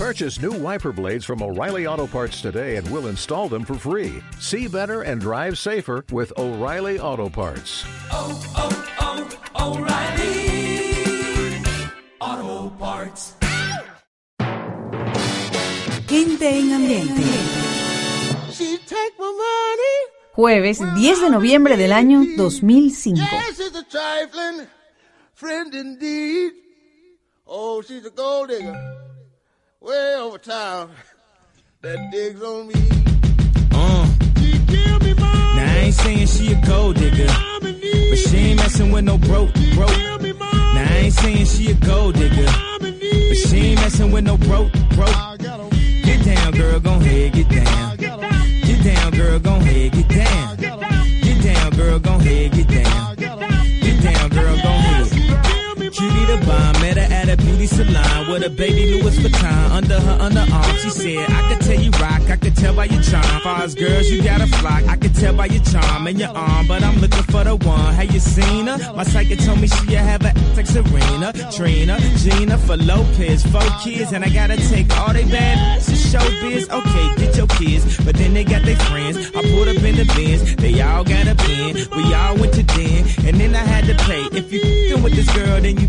Purchase new wiper blades from O'Reilly Auto Parts today and we'll install them for free. See better and drive safer with O'Reilly Auto Parts. Oh, oh, oh, O'Reilly Auto Parts. Gente en ambiente. Jueves 10 de noviembre del año 2005. Yes, it's a trifling friend indeed. Oh, she's a gold digger. Way over town. That digs on me. Uh. She killed me, mom. Now I ain't saying she a gold digger, but she ain't messing with no broke, broke. Kill me, mom. Now I ain't saying she a gold digger, but she ain't messing with no broke, broke. I Get down, girl, gon' head, get down. Get down, girl, gon' head, get down. Get down, girl, gon' head, get down. Cutie the bomb, met her at a beauty salon with a baby Louis Vuitton under her underarm. She said, I could tell you rock, I could tell by your charm. Far girls, you got a flock. I could tell by your charm and your arm, but I'm looking for the one. Have you seen her? My psychic told me she have a like Serena, Trina, Gina for Lopez, four kids, and I gotta take all they bad to showbiz. Okay, get your kids, but then they got their friends. I pulled up in the bins, they all got a pen. We all went to den, and then I had to pay. If you with this girl, then you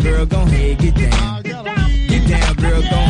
Get down, girl, gon' head, get down. Get down, girl, gon' head. 18 years,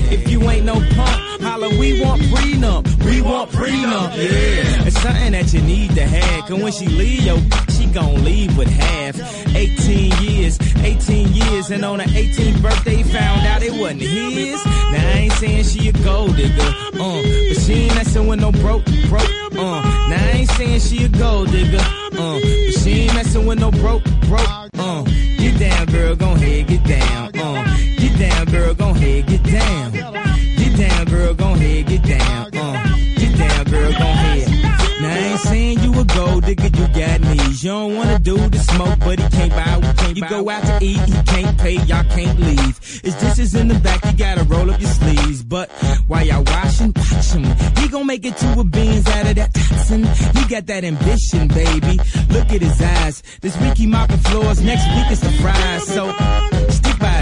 If you ain't no punk, holla, we want prenup. We want prenup, yeah. It's something that you need to have. Cause when she leave, yo, she gon' leave with half. 18 years, 18 years, and on her 18th birthday, found out it wasn't his. Now I ain't saying she a gold digger, uh, but she ain't messing with no broke, broke, uh. Now I ain't saying she a gold digger, uh, but she ain't messing with no broke, broke, uh. Get down, girl, gon' head, get down, uh. Down, girl, gon' head, get down. Get down, girl, gon' head, get down, uh. Get down, girl, gon' head. Now I ain't saying you a gold digger, you got knees. You don't wanna do the smoke, but he can't buy, we can't You go out to eat, he can't pay, y'all can't leave. His dishes in the back, you gotta roll up your sleeves. But while y'all washing, watch him. He gon' make it to a beans out of that toxin. He got that ambition, baby. Look at his eyes. This week he mopping floors, next week it's the fries. So stick by his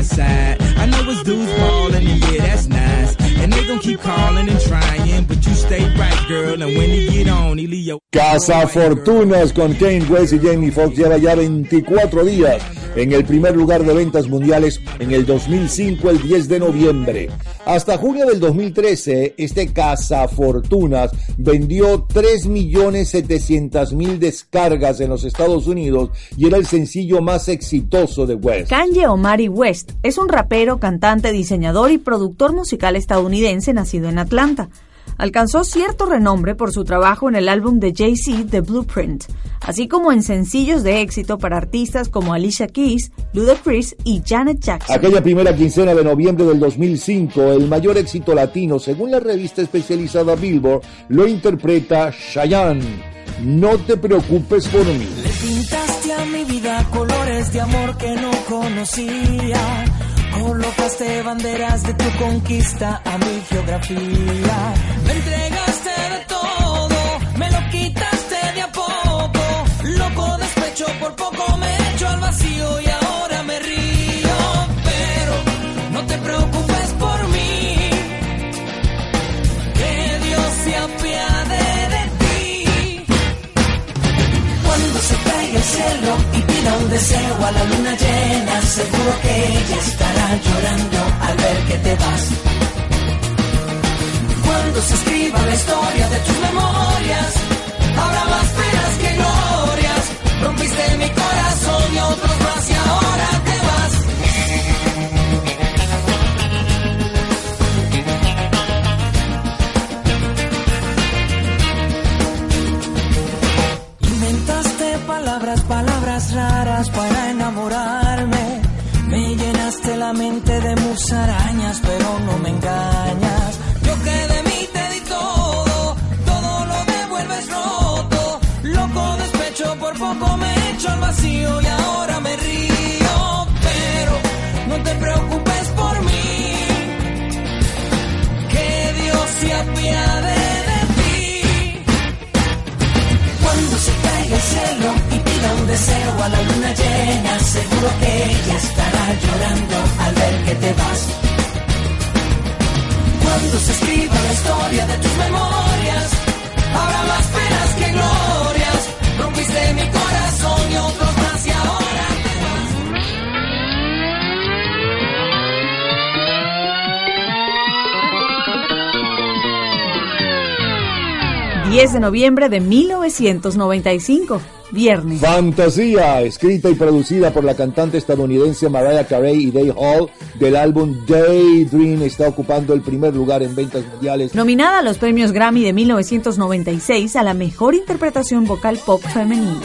side. I know his dudes ballin', yeah, that's nice. And they gon' keep calling and trying, but you stay right, girl. And when he get on, he leave your Casa Fortunas con Kane West y Jamie Foxx lleva ya 24 días en el primer lugar de ventas mundiales en el 2005, el 10 de noviembre. Hasta junio del 2013, este Casa Fortunas vendió 3.700.000 descargas en los Estados Unidos y era el sencillo más exitoso de West. Kanye Omari West es un rapero, cantante, diseñador y productor musical estadounidense nacido en Atlanta. Alcanzó cierto renombre por su trabajo en el álbum de Jay-Z The Blueprint, así como en sencillos de éxito para artistas como Alicia Keys, Ludacris y Janet Jackson. Aquella primera quincena de noviembre del 2005, el mayor éxito latino, según la revista especializada Billboard, lo interpreta Chayanne. No te preocupes por mí. Le pintaste a mi vida colores de amor que no conocía. Colocaste banderas de tu conquista a mi geografía. 10 de noviembre de 1995, viernes. Fantasía, escrita y producida por la cantante estadounidense Mariah Carey y Dave Hall del álbum Daydream, está ocupando el primer lugar en ventas mundiales. Nominada a los premios Grammy de 1996 a la mejor interpretación vocal pop femenina.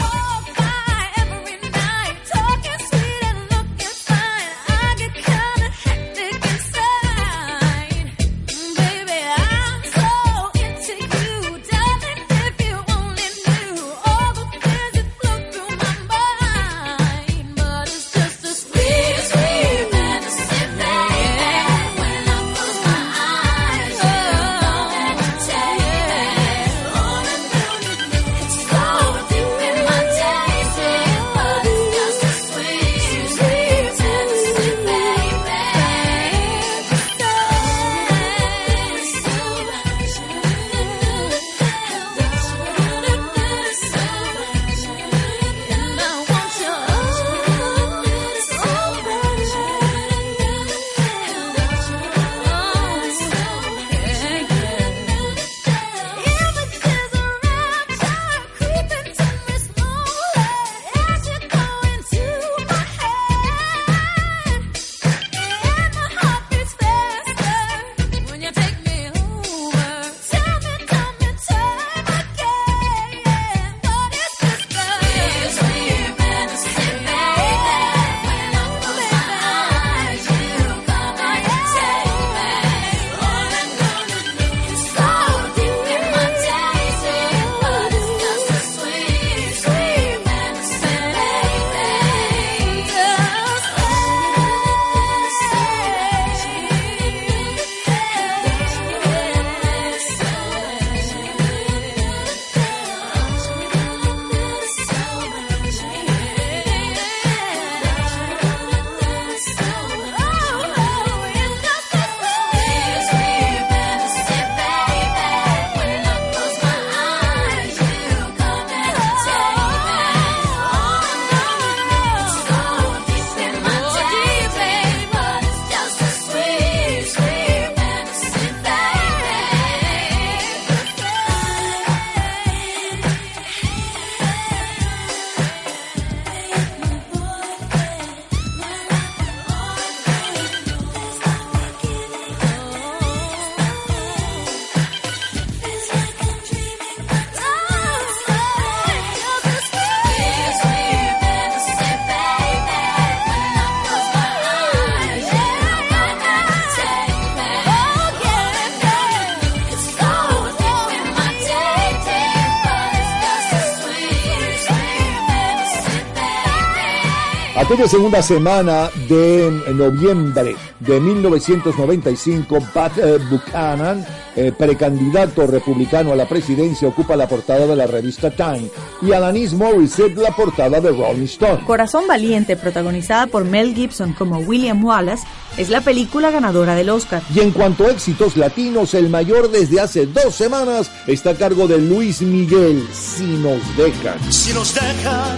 Aquella segunda semana de noviembre de 1995, Pat eh, Buchanan, eh, precandidato republicano a la presidencia, ocupa la portada de la revista Time y Alanis Morissette la portada de Rolling Stone. Corazón Valiente, protagonizada por Mel Gibson como William Wallace, es la película ganadora del Oscar. Y en cuanto a éxitos latinos, el mayor desde hace dos semanas está a cargo de Luis Miguel, Si nos dejan. Si nos dejan,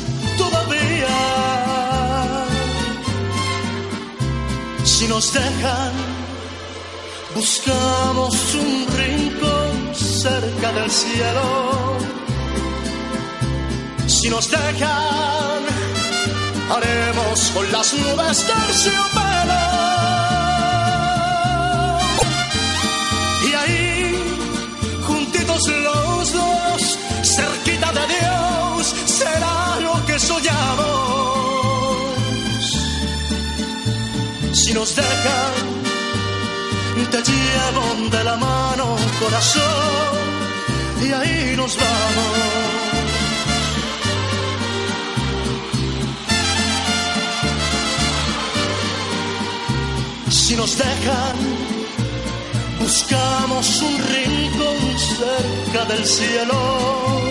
Si nos dejan, buscamos un rincón cerca del cielo. Si nos dejan, haremos con las nubes terciopelo. Los dos, cerquita de Dios, será lo que soñamos. Si nos dejan, te llevo de la mano, corazón, y ahí nos vamos. Si nos dejan, buscamos un rincón cerca del cielo.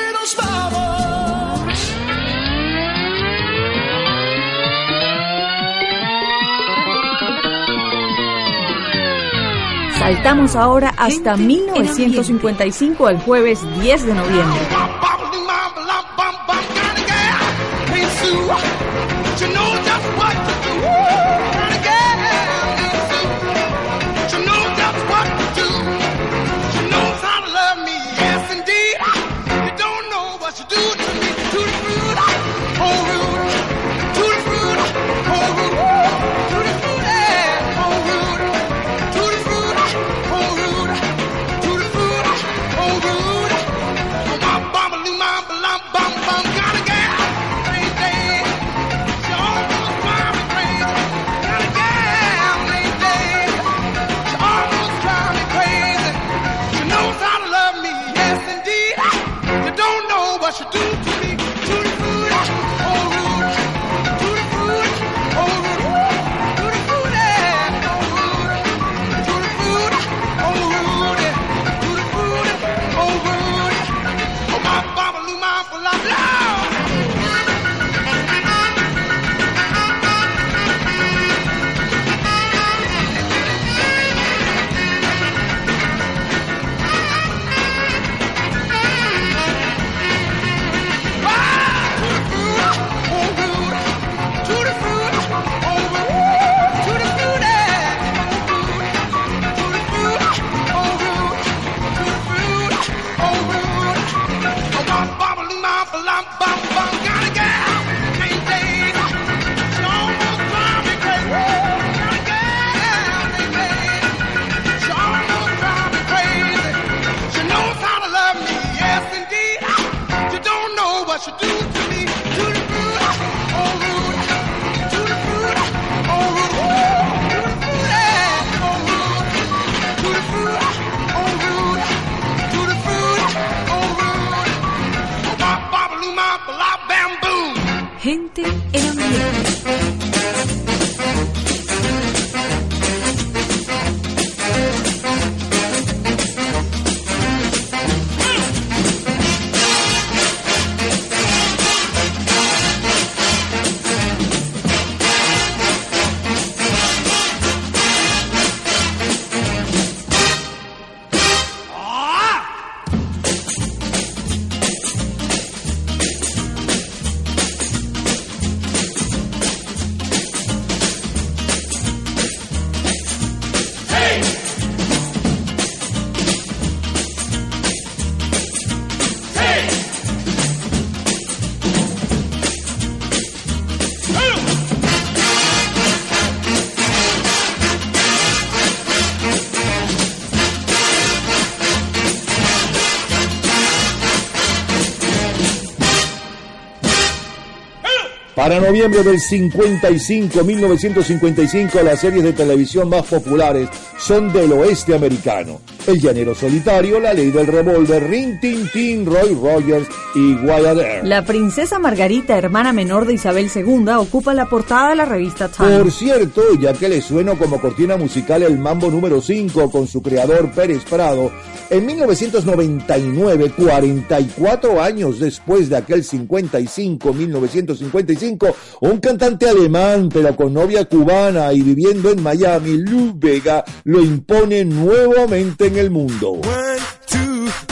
Saltamos ahora hasta 1955, el jueves 10 de noviembre. Para noviembre del 55, 1955, las series de televisión más populares son del oeste americano. El Llanero Solitario, La Ley del Revólver, Rin Tin Tin, Roy Rogers y. La princesa Margarita, hermana menor de Isabel II, ocupa la portada de la revista Time. Por cierto, ya que le sueno como cortina musical el Mambo número 5 con su creador Pérez Prado, en 1999, 44 años después de aquel 55, 1955, un cantante alemán pero con novia cubana y viviendo en Miami, Lou Vega, lo impone nuevamente en el mundo.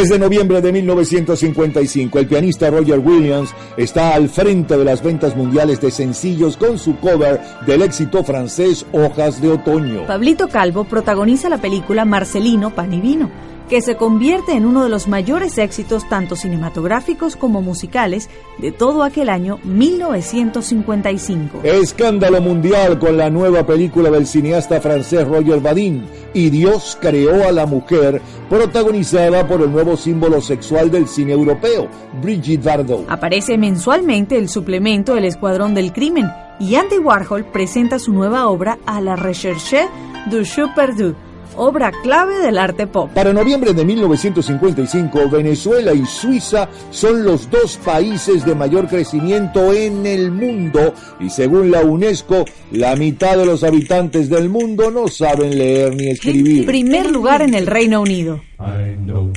10 de noviembre de 1955, el pianista Roger Williams está al frente de las ventas mundiales de sencillos con su cover del éxito francés Hojas de Otoño. Pablito Calvo protagoniza la película Marcelino Pan y Vino, que se convierte en uno de los mayores éxitos tanto cinematográficos como musicales de todo aquel año 1955. Escándalo mundial con la nueva película del cineasta francés Roger Badin, Y Dios creó a la mujer, protagonizada por el nuevo símbolo sexual del cine europeo, Brigitte Bardot. Aparece mensualmente el suplemento El Escuadrón del Crimen y Andy Warhol presenta su nueva obra a la Recherche du Perdu, obra clave del arte pop. Para noviembre de 1955, Venezuela y Suiza son los dos países de mayor crecimiento en el mundo y según la UNESCO, la mitad de los habitantes del mundo no saben leer ni escribir. Primer lugar en el Reino Unido. I know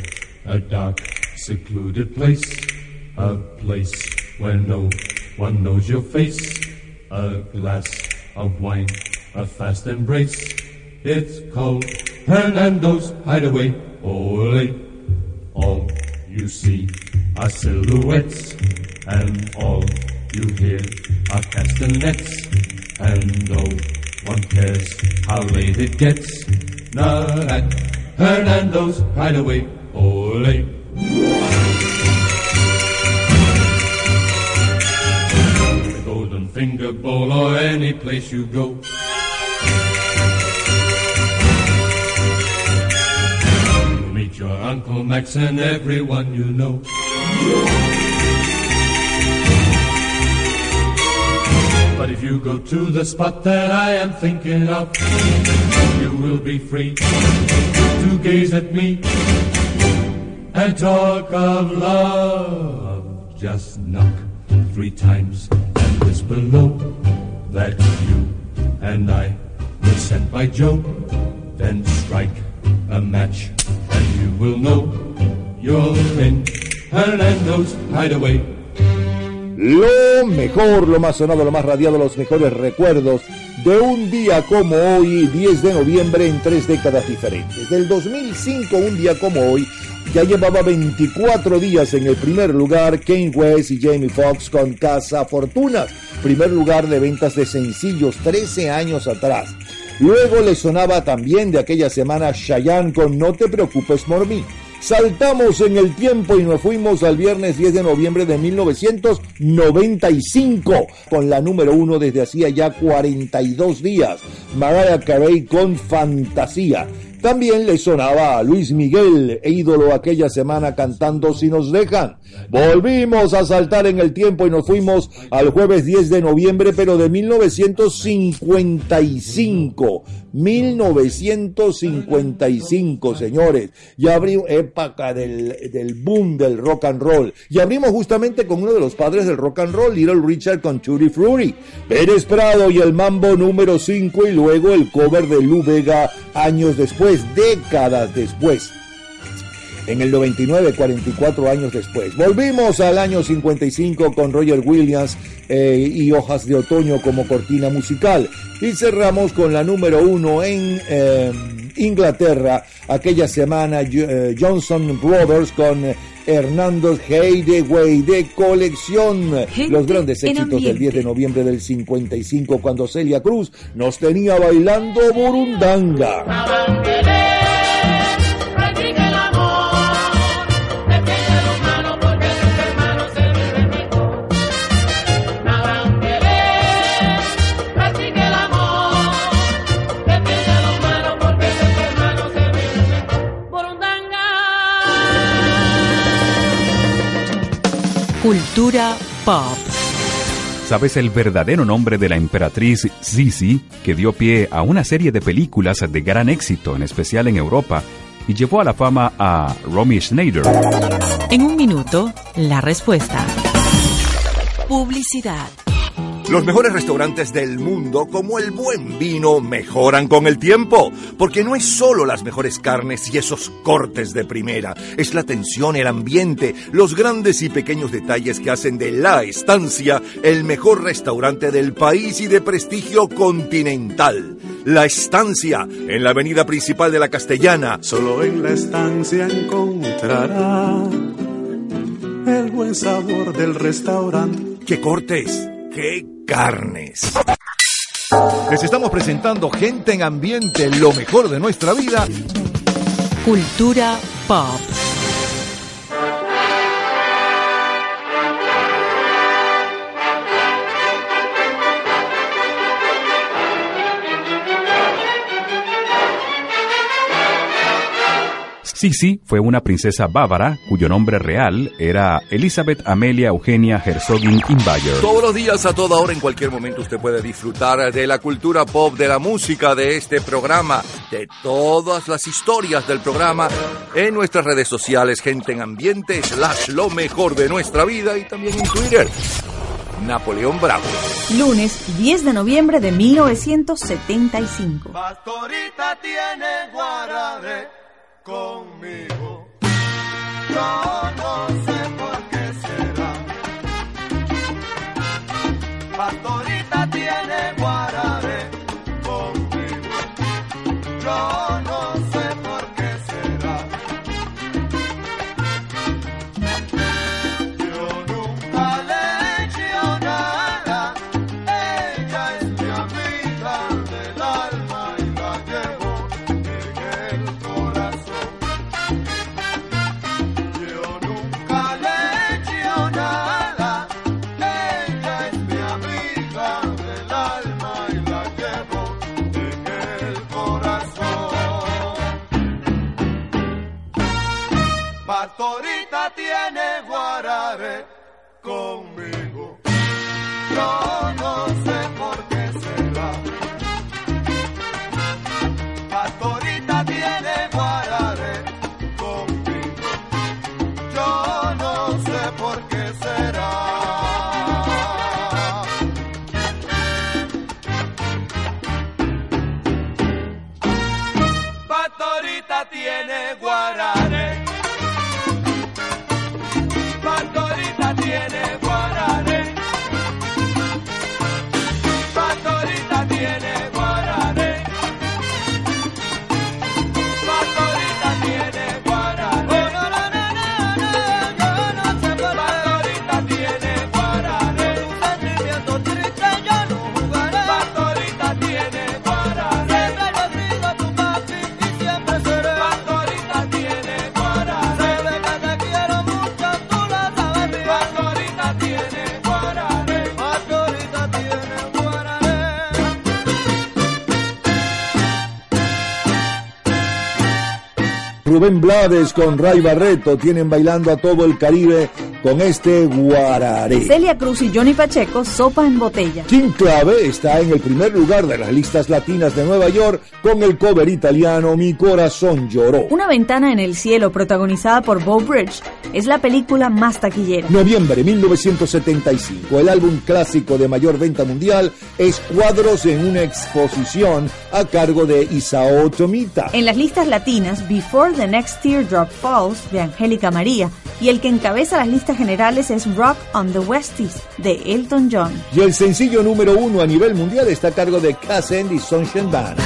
a dark, secluded place, a place where no one knows your face, a glass of wine, a fast embrace. It's called Hernando's Hideaway. Ole, all you see are silhouettes, and all you hear are castanets, and no one cares how late it gets. Not at Hernando's Hideaway. Ole. Finger Bowl or any place you go. You'll meet your Uncle Max and everyone you know. But if you go to the spot that I am thinking of, you will be free to gaze at me and talk of love. Just knock three times and whisper low that you and I were sent by Joe. Then strike a match and you will know you're in Hernando's hideaway. Lo mejor, lo más sonado, lo más radiado, los mejores recuerdos de un día como hoy, 10 de noviembre, en tres décadas diferentes. Del 2005, un día como hoy, ya llevaba 24 días en el primer lugar Kane West y Jamie Foxx con Casa Fortunas, primer lugar de ventas de sencillos 13 años atrás. Luego le sonaba también de aquella semana Cheyenne con No te preocupes por mí. Saltamos en el tiempo y nos fuimos al viernes 10 de noviembre de 1995 con la número uno desde hacía ya 42 días, Mariah Carey con Fantasía. También le sonaba a Luis Miguel, e ídolo aquella semana cantando Si nos dejan. Volvimos a saltar en el tiempo y nos fuimos al jueves 10 de noviembre, pero de 1955. 1955, señores. Ya abrimos época del, del boom del rock and roll. Y abrimos justamente con uno de los padres del rock and roll, Little Richard con Tutti Frutti. Pérez Prado y el mambo número 5 y luego el cover de Lou Vega años después, décadas después. En el 99, 44 años después. Volvimos al año 55 con Roger Williams eh, y Hojas de Otoño como cortina musical. Y cerramos con la número uno en eh, Inglaterra, aquella semana eh, Johnson Brothers con Hernando Hideaway de colección. Los grandes éxitos del 10 de noviembre del 55 cuando Celia Cruz nos tenía bailando burundanga. Cultura pop. ¿Sabes el verdadero nombre de la emperatriz Sisi, que dio pie a una serie de películas de gran éxito, en especial en Europa, y llevó a la fama a Romy Schneider? En un minuto, la respuesta. Publicidad. Los mejores restaurantes del mundo, como el buen vino, mejoran con el tiempo, porque no es solo las mejores carnes y esos cortes de primera, es la atención, el ambiente, los grandes y pequeños detalles que hacen de La Estancia el mejor restaurante del país y de prestigio continental. La Estancia, en la avenida principal de la Castellana. Solo en la estancia encontrará el buen sabor del restaurante. ¡Qué cortes! ¡Qué carnes! Les estamos presentando Gente en Ambiente, lo mejor de nuestra vida. Cultura pop. Sisi fue una princesa bávara cuyo nombre real era Elizabeth Amelia Eugenia Herzogin Imbayer. Todos los días, a toda hora, en cualquier momento, usted puede disfrutar de la cultura pop, de la música, de este programa, de todas las historias del programa en nuestras redes sociales, gente en ambiente, slash lo mejor de nuestra vida y también en Twitter. Napoleón Bravo. Lunes 10 de noviembre de 1975. Pastorita tiene guarare conmigo. Yo no sé por qué será. Pastorita tiene guarare conmigo. No Rubén Blades con Ray Barreto. Tienen bailando a todo el Caribe con este guararé. Celia Cruz y Johnny Pacheco, Sopa en Botella. King Clave está en el primer lugar de las listas latinas de Nueva York con el cover italiano Mi corazón lloró. Una ventana en el cielo, protagonizada por Bo Bridge, es la película más taquillera. Noviembre 1975, el álbum clásico de mayor venta mundial es Cuadros en una exposición a cargo de Isao Tomita. En las listas latinas, Before the Next Teardrop Falls de Angélica María y el que encabeza las listas generales es Rock on the Westies de Elton John. Y el sencillo número uno a nivel mundial está a cargo de Cass y Sunshine Band.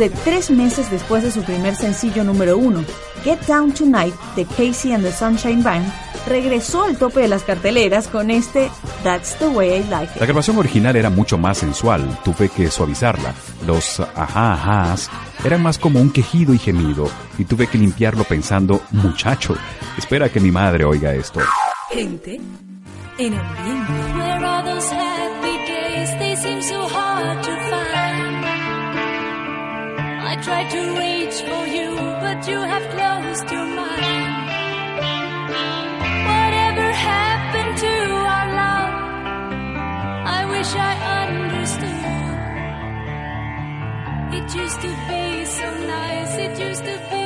De tres meses después de su primer sencillo número uno, Get Down Tonight de Casey and the Sunshine Band, regresó al tope de las carteleras con este That's the Way I Like La It. grabación original era mucho más sensual, tuve que suavizarla. Los ajá ajás eran más como un quejido y gemido, y tuve que limpiarlo pensando, muchacho, espera que mi madre oiga esto. Gente en ambiente. Tried to reach for you, but you have closed your mind. Whatever happened to our love? I wish I understood. It used to be so nice, it used to be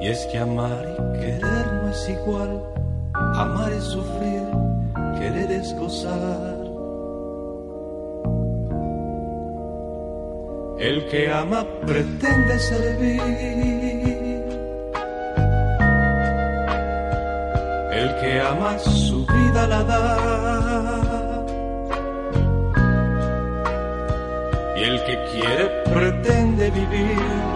Y es que amar y querer no es igual, amar es sufrir, querer es gozar. El que ama pretende servir. El que ama su vida la da. Y el que quiere pretende vivir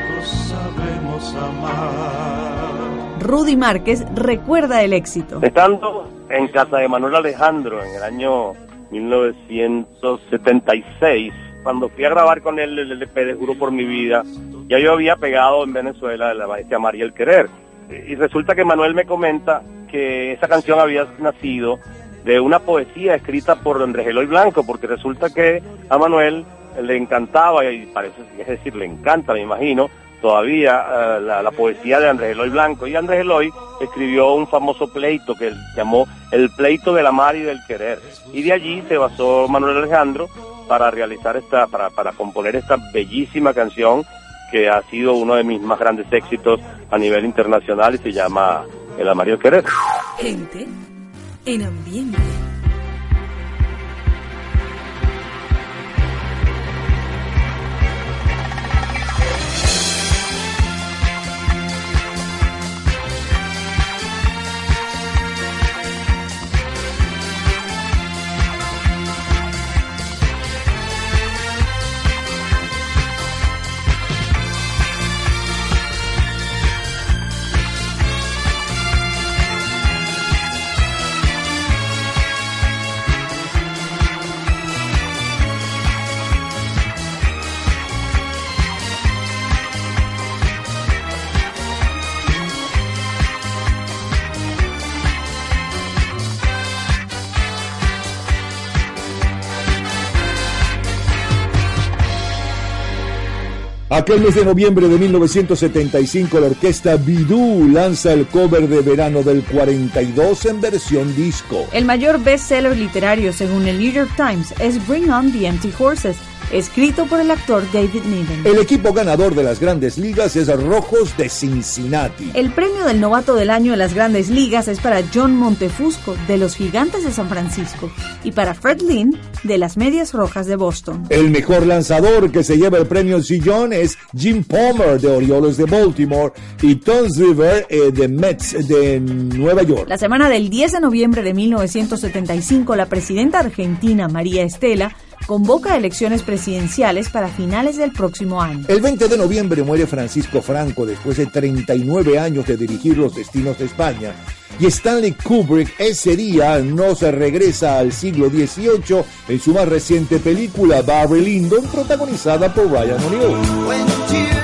sabemos amar. Rudy Márquez recuerda el éxito. Estando en casa de Manuel Alejandro en el año 1976, cuando fui a grabar con él el LP de Juro por mi vida, ya yo había pegado en Venezuela la maestra María el Querer. Y resulta que Manuel me comenta que esa canción había nacido de una poesía escrita por Andrés Eloy Blanco, porque resulta que a Manuel le encantaba, y parece, es decir, le encanta, me imagino, todavía eh, la, poesía de Andrés Eloy Blanco. Y Andrés Eloy escribió un famoso pleito que llamó El pleito del amar y del querer. Y de allí se basó Manuel Alejandro para realizar esta, para, para componer esta bellísima canción que ha sido uno de mis más grandes éxitos a nivel internacional y se llama El amar y el querer. Gente en ambiente. Aquel mes de noviembre de 1975, la orquesta Bidú lanza el cover de verano del 42 en versión disco. El mayor bestseller literario, según el New York Times, es Bring On the Empty Horses, escrito por el actor David Niven. El equipo ganador de las grandes ligas es Rojos de Cincinnati. El premio del novato del año de las grandes ligas es para John Montefusco, de los Gigantes de San Francisco, y para Fred Lynn, de las Medias Rojas de Boston. El mejor lanzador que se lleva el premio Sillón es Jim Palmer de Orioles de Baltimore y Tom Seaver eh, de Mets de Nueva York. La semana del 10 de noviembre de 1975, la presidenta argentina María Estela convoca elecciones presidenciales para finales del próximo año. El 20 de noviembre muere Francisco Franco después de 39 años de dirigir los destinos de España. Y Stanley Kubrick ese día no se regresa al siglo XVIII en su más reciente película Barry Lyndon, protagonizada por Ryan O'Neill.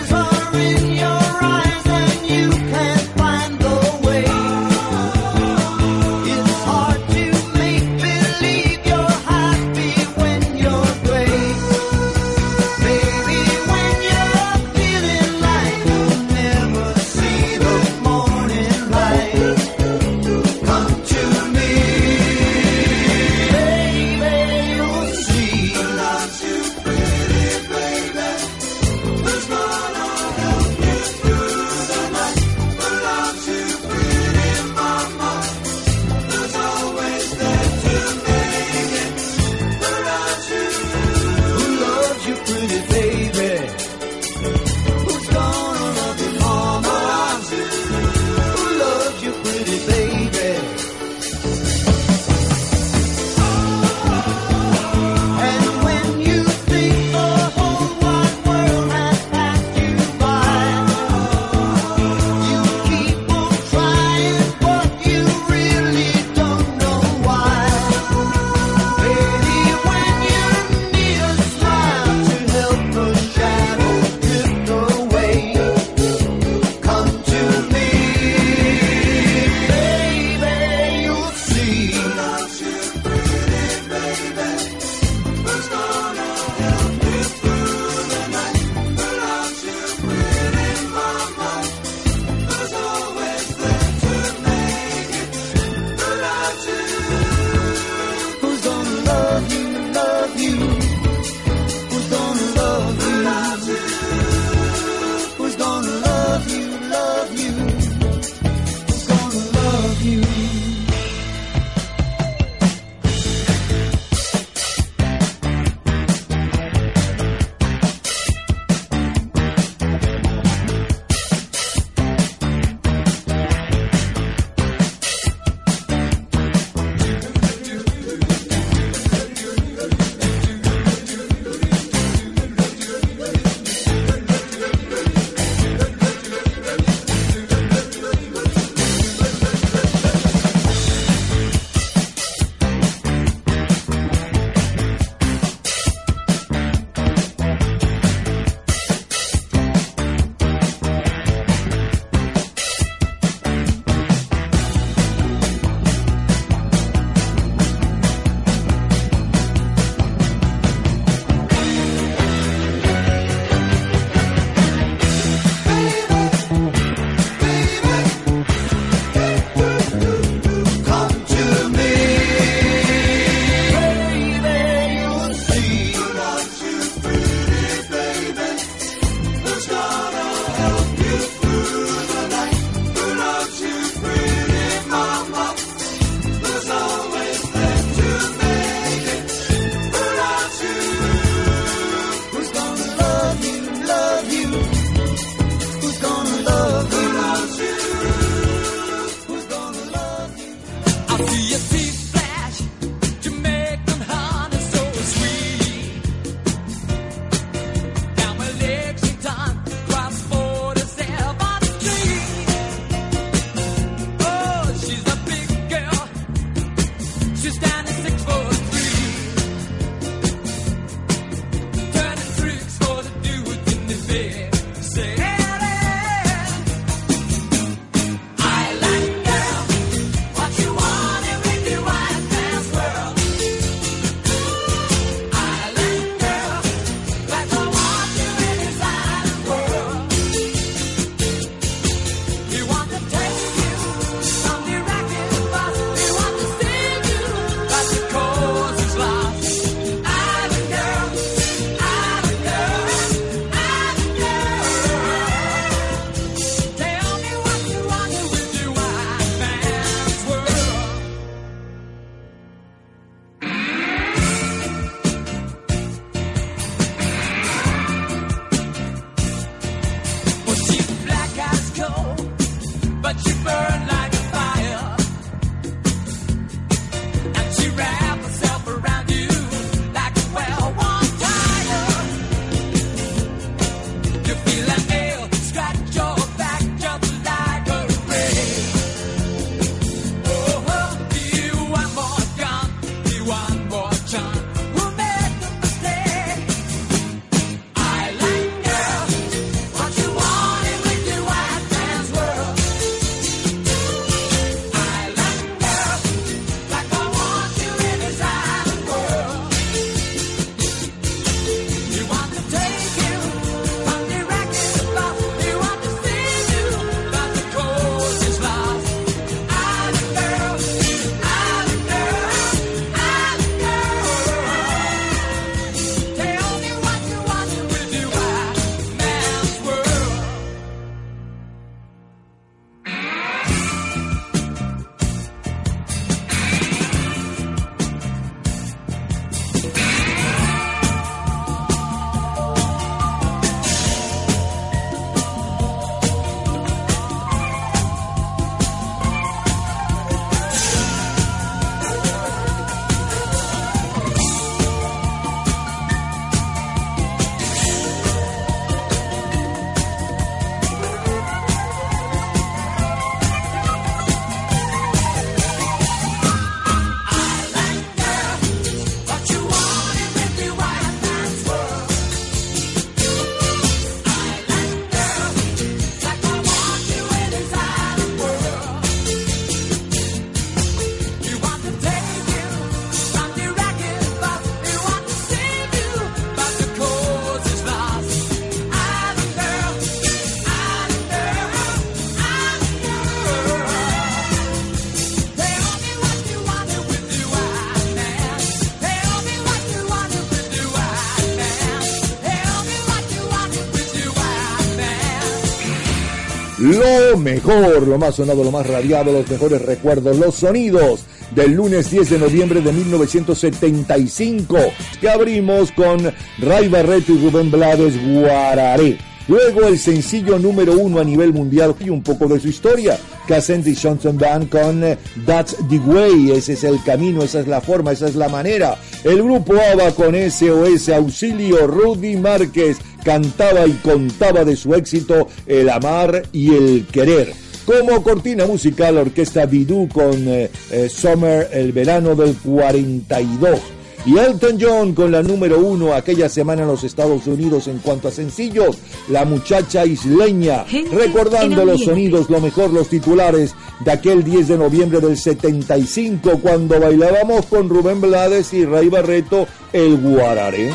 Mejor, lo más sonado, lo más radiado, los mejores recuerdos, los sonidos del lunes 10 de noviembre de 1975, que abrimos con Ray Barreto y Rubén Blades Guararé. Luego el sencillo número uno a nivel mundial y un poco de su historia. Cassandra Johnson Band con eh, That's the Way, ese es el camino, esa es la forma, esa es la manera. El grupo ABBA con SOS Auxilio, Rudy Márquez cantaba y contaba de su éxito El amar y el querer. Como cortina musical, la orquesta Bidú con eh, eh, Summer, el verano del 42. Y Elton John con la número uno aquella semana en los Estados Unidos en cuanto a sencillos, La muchacha isleña, Gente recordando los sonidos, lo mejor, los titulares de aquel 10 de noviembre del 75 cuando bailábamos con Rubén Blades y Ray Barreto el Guararé.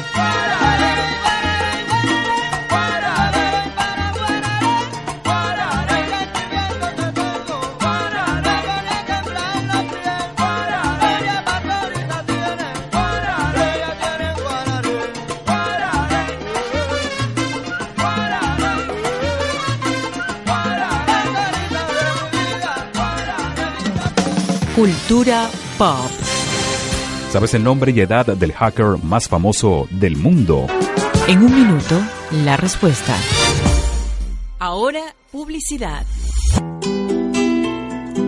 Cultura pop. ¿Sabes el nombre y edad del hacker más famoso del mundo? En un minuto, la respuesta. Ahora, publicidad.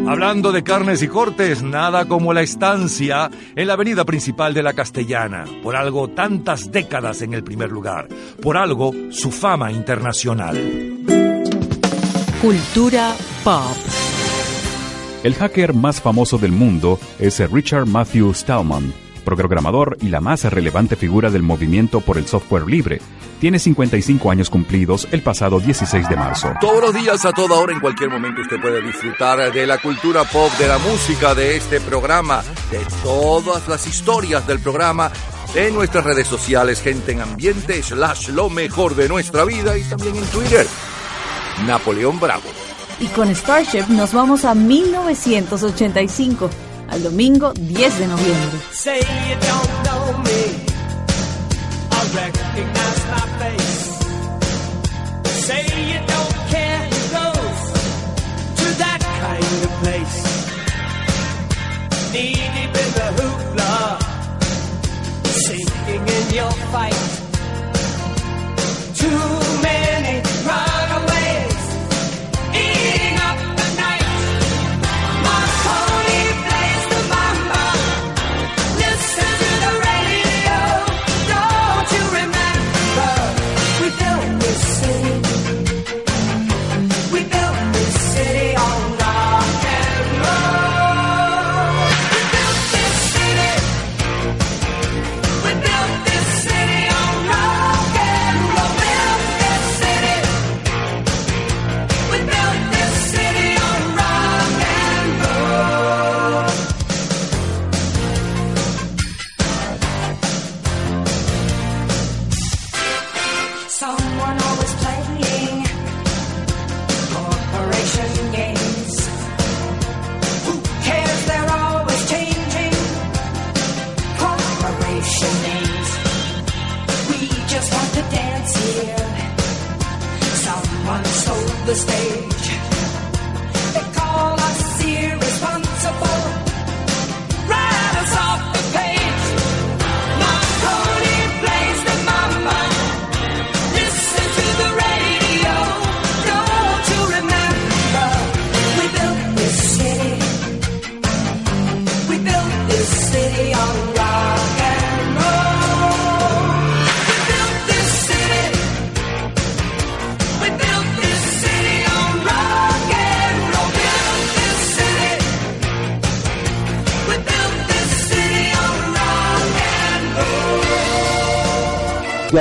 Hablando de carnes y cortes, nada como la estancia en la avenida principal de la Castellana. Por algo tantas décadas en el primer lugar. Por algo su fama internacional. Cultura pop. El hacker más famoso del mundo es Richard Matthew Stallman, programador y la más relevante figura del movimiento por el software libre. Tiene 55 años cumplidos el pasado 16 de marzo. Todos los días, a toda hora, en cualquier momento, usted puede disfrutar de la cultura pop, de la música, de este programa, de todas las historias del programa, en nuestras redes sociales, gente en ambiente, slash lo mejor de nuestra vida y también en Twitter. Napoleón Bravo. Y con Starship nos vamos a 1985, al domingo 10 de noviembre. Say you don't know me. I recognize my face. Say you don't care who goes to that kind of place. Knee deep in the hoopla, sinking in your fight.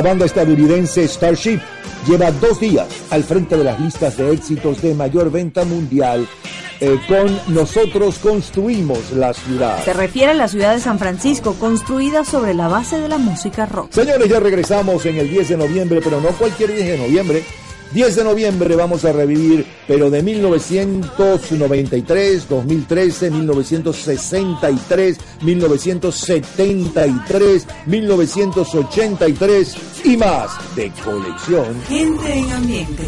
Banda estadounidense Starship lleva dos días al frente de las listas de éxitos de mayor venta mundial eh, con Nosotros construimos la ciudad. Se refiere a la ciudad de San Francisco, construida sobre la base de la música rock. Señores, ya regresamos en el 10 de noviembre, pero no cualquier 10 de noviembre. 10 de noviembre vamos a revivir, pero de 1993, 2013, 1963, 1973, 1983 y más de colección. Gente en ambiente.